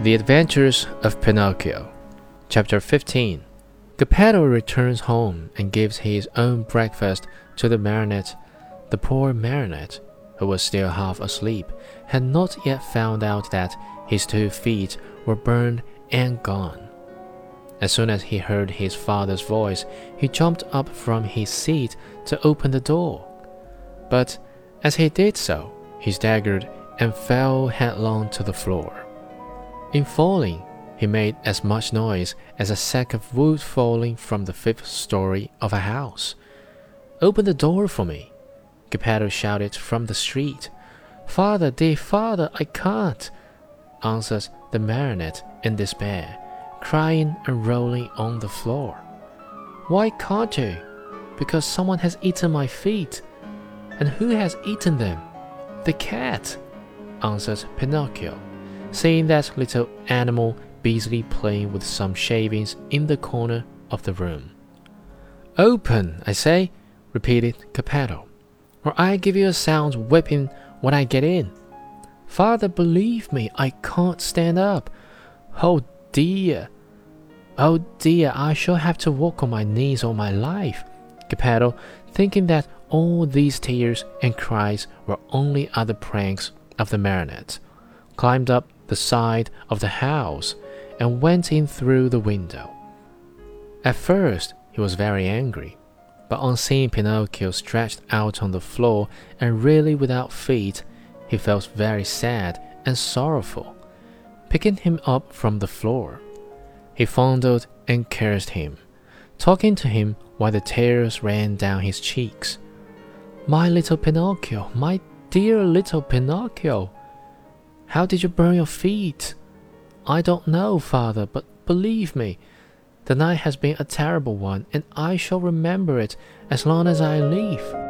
The Adventures of Pinocchio, Chapter 15. Geppetto returns home and gives his own breakfast to the marionette. The poor marionette, who was still half asleep, had not yet found out that his two feet were burned and gone. As soon as he heard his father's voice, he jumped up from his seat to open the door. But as he did so, he staggered and fell headlong to the floor. In falling, he made as much noise as a sack of wood falling from the fifth story of a house. Open the door for me, Geppetto shouted from the street. Father, dear father, I can't, answers the marionette in despair, crying and rolling on the floor. Why can't you? Because someone has eaten my feet. And who has eaten them? The cat, answers Pinocchio seeing that little animal busily playing with some shavings in the corner of the room. Open, I say, repeated Geppetto, or I give you a sound whipping when I get in. Father, believe me, I can't stand up. Oh dear. Oh dear, I shall have to walk on my knees all my life. Geppetto, thinking that all these tears and cries were only other pranks of the marionette, climbed up the side of the house and went in through the window. At first, he was very angry, but on seeing Pinocchio stretched out on the floor and really without feet, he felt very sad and sorrowful. Picking him up from the floor, he fondled and caressed him, talking to him while the tears ran down his cheeks. My little Pinocchio, my dear little Pinocchio, how did you burn your feet? I don't know, father, but believe me, the night has been a terrible one, and I shall remember it as long as I live.